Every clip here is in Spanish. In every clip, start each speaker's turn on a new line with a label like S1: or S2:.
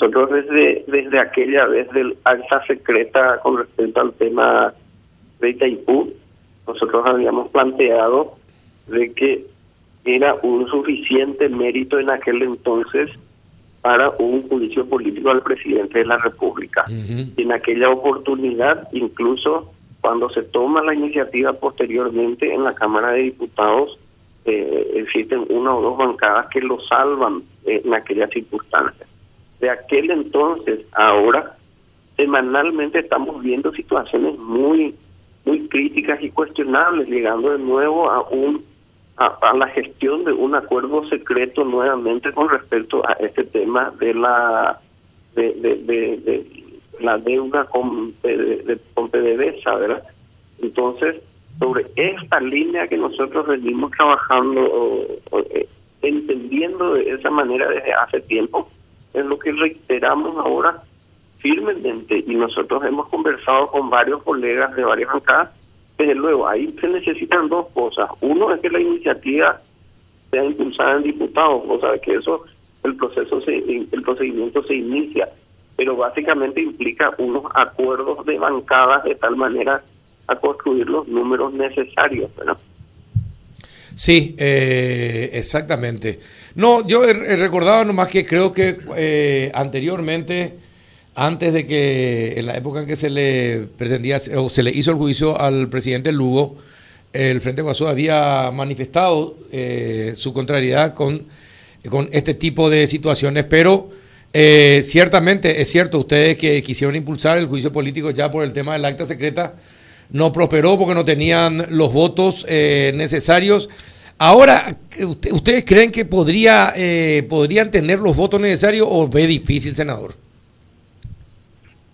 S1: nosotros desde, desde aquella vez del acta secreta con respecto al tema de Itaipú, nosotros habíamos planteado de que era un suficiente mérito en aquel entonces para un juicio político al presidente de la República. En aquella oportunidad, incluso cuando se toma la iniciativa posteriormente en la Cámara de Diputados, eh, existen una o dos bancadas que lo salvan en aquella circunstancia. De aquel entonces, ahora, semanalmente estamos viendo situaciones muy, muy críticas y cuestionables, llegando de nuevo a un a, la gestión de un acuerdo secreto nuevamente con respecto a este tema de la de, de, la deuda con, de, con ¿verdad? Entonces, sobre esta línea que nosotros venimos trabajando, eh, entendiendo de esa manera desde hace tiempo, reiteramos ahora firmemente y nosotros hemos conversado con varios colegas de varias bancadas desde luego, ahí se necesitan dos cosas. Uno es que la iniciativa sea impulsada en diputados, o sea, que eso, el proceso, se, el procedimiento se inicia, pero básicamente implica unos acuerdos de bancadas de tal manera a construir los números necesarios, ¿verdad?
S2: Sí, eh, exactamente. No, yo he, recordado nomás que creo que eh, anteriormente antes de que, en la época en que se le pretendía, o se le hizo el juicio al presidente Lugo, el Frente Guasú había manifestado eh, su contrariedad con, con este tipo de situaciones, pero eh, ciertamente es cierto, ustedes que quisieron impulsar el juicio político ya por el tema del acta secreta, no prosperó porque no tenían los votos eh, necesarios. Ahora, ¿ustedes creen que podría, podrían tener los votos necesarios o ve difícil, senador?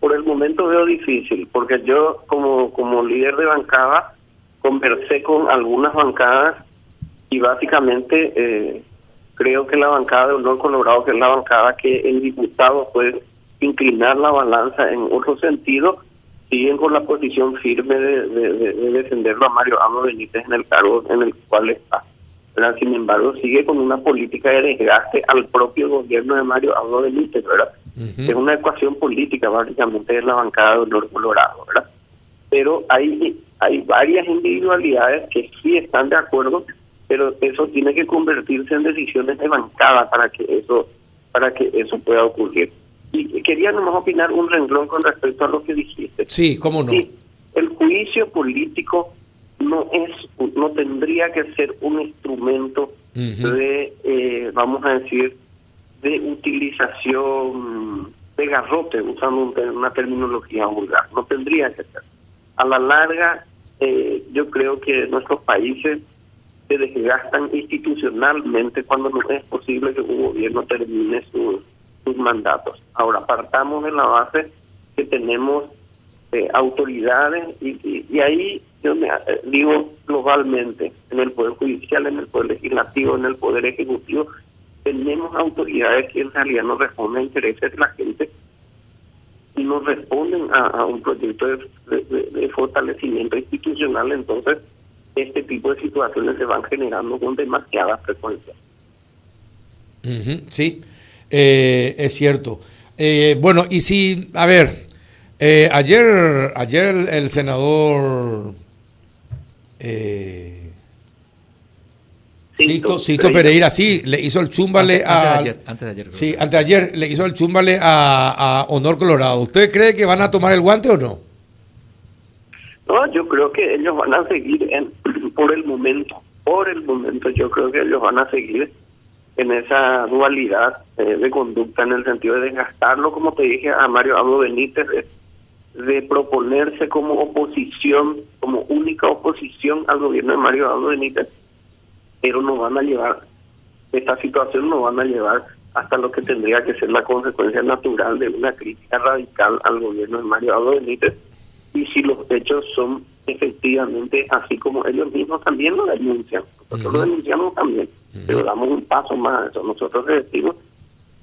S1: por el momento veo difícil, porque yo como, como líder de bancada conversé con algunas bancadas y básicamente eh, creo que la bancada de Honor Colorado, que es la bancada que el diputado puede inclinar la balanza en otro sentido, siguen con la posición firme de, de, defenderlo a Mario Amo Benítez en el cargo en el cual está. Sin embargo, sigue con una política de desgaste al propio gobierno de Mario Amo Benítez, ¿verdad? Es una ecuación política, básicamente, de la bancada de Honor Colorado, ¿verdad? Pero hay, hay varias individualidades que sí están de acuerdo, pero eso tiene que convertirse en decisiones de bancada para que eso para que eso pueda ocurrir. Y quería nomás opinar un renglón con respecto a lo que dijiste.
S2: Sí, cómo no.
S1: el juicio político no es no tendría que ser un instrumento de, eh, vamos a decir, de utilización de garrote, usando una terminología vulgar. No tendría que ser. A la larga, eh, yo creo que nuestros países se desgastan institucionalmente cuando no es posible que un gobierno termine sus, mandatos. Ahora, partamos de la base que tenemos eh, autoridades y, y, ahí yo me, eh, digo globalmente, en el Poder Judicial, en el Poder Legislativo, en el Poder Ejecutivo, tenemos autoridades que en realidad no responden a intereses de la gente y no responden a, un proyecto de, fortalecimiento institucional, entonces este tipo de situaciones se van generando con demasiada frecuencia.
S2: sí, eh, es cierto. Eh, bueno, y si, a ver, eh, ayer, ayer el, senador eh, Cito, Pereira, sí, le hizo el chúmbale a. Antes de ayer. Antes de ayer sí, antes de ayer le hizo el chúmbale a, Honor Colorado. ¿Usted cree que van a tomar el guante o no?
S1: No, yo creo que ellos van a seguir en, por el momento. Por el momento, yo creo que ellos van a seguir en esa dualidad eh, de conducta en el sentido de desgastarlo, como te dije a Mario Abdo Benítez, de, proponerse como oposición, como única oposición al gobierno de Mario Abdo Benítez pero no van a llevar, esta situación no van a llevar hasta lo que tendría que ser la consecuencia natural de una crítica radical al gobierno de Mario Abdo Benítez. Y si los hechos son efectivamente así como ellos mismos también lo denuncian, nosotros lo denunciamos también, pero damos un paso más eso. Nosotros decimos,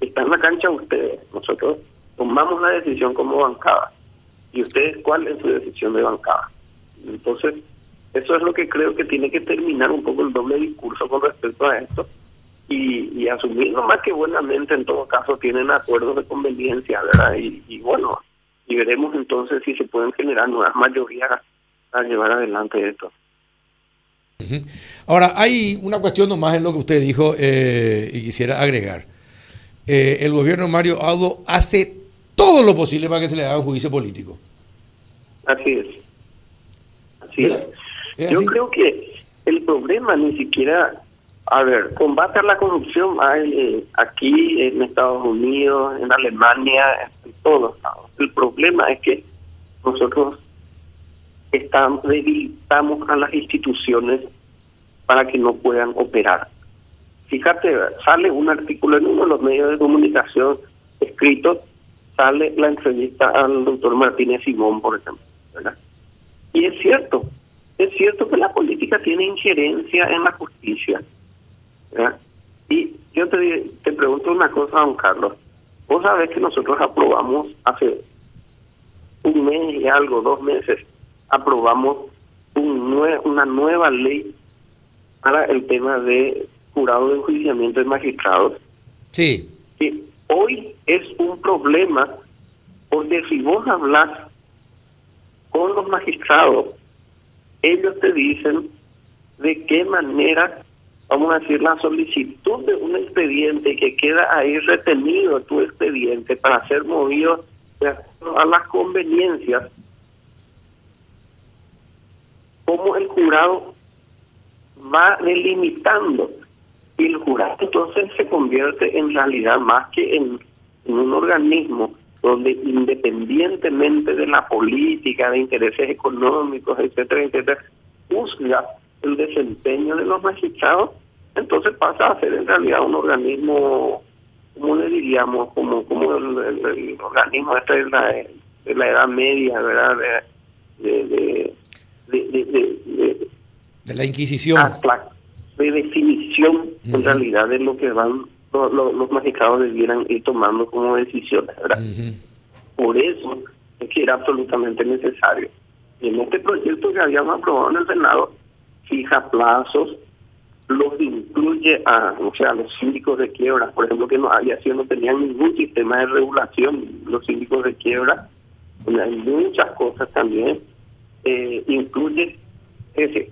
S1: está en la cancha ustedes, nosotros tomamos la decisión como bancada. ¿Y ustedes cuál es su decisión de bancada? Entonces, eso es lo que creo que tiene que terminar un poco el doble discurso con respecto a esto y, y asumir nomás que buenamente en todo caso tienen acuerdos de conveniencia, ¿verdad? Y, y bueno, y veremos entonces si se pueden generar nuevas mayorías a llevar adelante esto.
S2: Ahora, hay una cuestión nomás en lo que usted dijo eh, y quisiera agregar. Eh, el gobierno Mario Aldo hace todo lo posible para que se le haga un juicio político.
S1: Así es. Así es. Yo creo que el problema ni siquiera, a ver, combate a la corrupción hay eh, aquí en Estados Unidos, en Alemania, en todos lados. El problema es que nosotros estamos, debilitamos a las instituciones para que no puedan operar. Fíjate, sale un artículo en uno de los medios de comunicación escrito, sale la entrevista al doctor Martínez Simón, por ejemplo. Y es cierto, es cierto que la política tiene injerencia en la justicia. Y yo te, te pregunto una cosa, don Carlos. Vos sabés que nosotros aprobamos hace un mes y algo, dos meses, aprobamos un una nueva ley para el tema de jurado de enjuiciamiento de magistrados.
S2: Sí.
S1: Que hoy es un problema porque si vos hablas con los magistrados, ellos te dicen de qué manera, vamos a decir, la solicitud de un expediente que queda ahí retenido tu expediente para ser movido a las conveniencias cómo el jurado va delimitando y el jurado entonces se convierte en realidad más que en, un organismo donde independientemente de la política, de intereses económicos, etcétera, etcétera, juzga el desempeño de los magistrados, entonces pasa a ser en realidad un organismo, como le diríamos, como como el, organismo este de la, Edad Media, ¿verdad? de, de,
S2: la Inquisición.
S1: de definición, en realidad, de lo que van los magistrados debieran ir tomando como decisiones. ¿verdad? Por eso es que era absolutamente necesario. En este proyecto que habíamos aprobado en el Senado, fija plazos, los incluye a, o sea, los síndicos de quiebra, por ejemplo, que no había sido, no tenían ningún sistema de regulación, los síndicos de quiebra, hay muchas cosas también eh, incluye ese,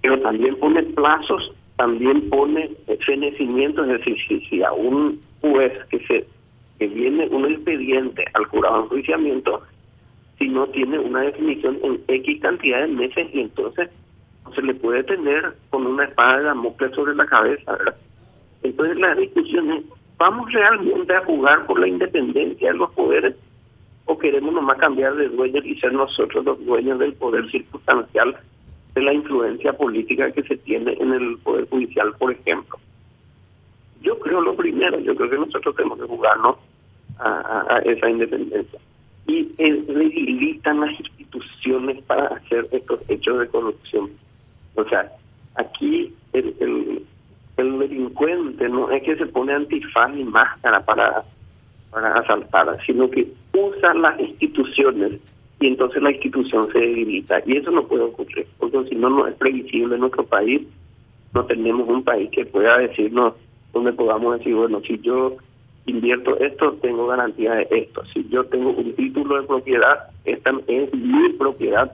S1: pero también pone plazos, también pone fenecimiento, es decir, si, a un juez que se que viene un expediente al jurado de enjuiciamiento, si no tiene una definición en X cantidad de meses y entonces se le puede tener con una espada de Damocles sobre la cabeza, ¿verdad? Entonces la discusión es, ¿vamos realmente a jugar por la independencia de los poderes o queremos nomás cambiar de dueños y ser nosotros los dueños del poder circunstancial de la influencia política que se tiene en el Poder Judicial, por ejemplo. Yo creo lo primero, yo creo que nosotros tenemos que jugarnos a, esa independencia. Y debilitan las instituciones para hacer estos hechos de corrupción. O sea, aquí el, el, el delincuente no es que se pone antifaz y máscara para para asaltar, sino que usan las instituciones y entonces la institución se debilita. Y eso no puede ocurrir, porque si no, no es previsible en nuestro país. No tenemos un país que pueda decirnos, donde podamos decir, bueno, si yo invierto esto, tengo garantía de esto. Si yo tengo un título de propiedad, esta es mi propiedad,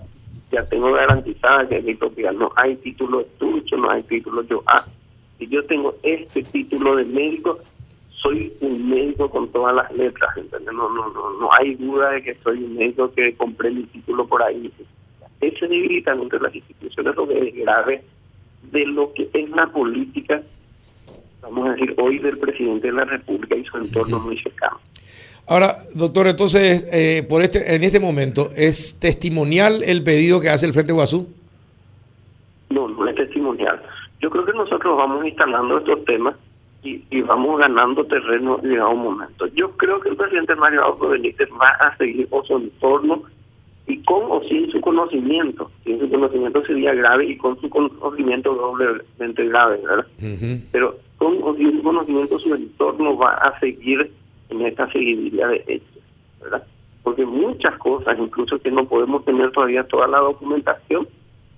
S1: ya tengo garantizada que es mi propiedad. No hay título tuyo, no hay título yo. Ah, si yo tengo este título de médico, soy un médico con todas las letras, ¿entendés? No, no, no, no hay duda de que soy un médico que compré mi título por ahí. Ese debilitamiento de las instituciones lo que es grave de lo que es la política, vamos a decir, hoy del presidente de la República y su entorno muy cercano.
S2: Ahora, doctor, entonces, eh, por este, en este momento, ¿es testimonial el pedido que hace el Frente Guazú?
S1: No, no es testimonial. Yo creo que nosotros vamos instalando estos temas y, vamos ganando terreno en un momento. Yo creo que el presidente Mario Aldo Benítez va a seguir con su entorno y con o sin su conocimiento. Sin su conocimiento sería grave y con su conocimiento doblemente grave, ¿verdad? Pero con o sin su conocimiento su entorno va a seguir en esta seguidilla de hechos, ¿verdad? Porque muchas cosas, incluso que no podemos tener todavía toda la documentación,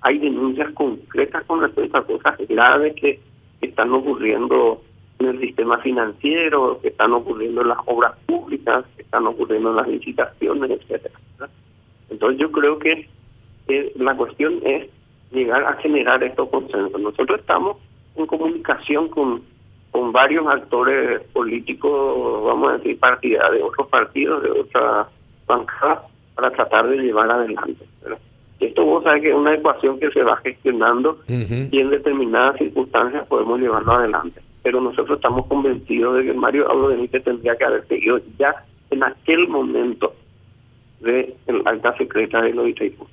S1: hay denuncias concretas con respecto a cosas graves que que están ocurriendo en el sistema financiero, que están ocurriendo en las obras públicas, que están ocurriendo en las licitaciones, etcétera. Entonces yo creo que la cuestión es llegar a generar estos consensos. Nosotros estamos en comunicación con, con varios actores políticos, vamos a decir, partidarios de otros partidos, de otras bancadas, para tratar de llevar adelante. Esto vos sabés que es una ecuación que se va gestionando y en determinadas circunstancias podemos llevarlo adelante. Pero nosotros estamos convencidos de que Mario Abdo Benítez tendría que haber seguido ya en aquel momento de el alta secreta de los Itaipú.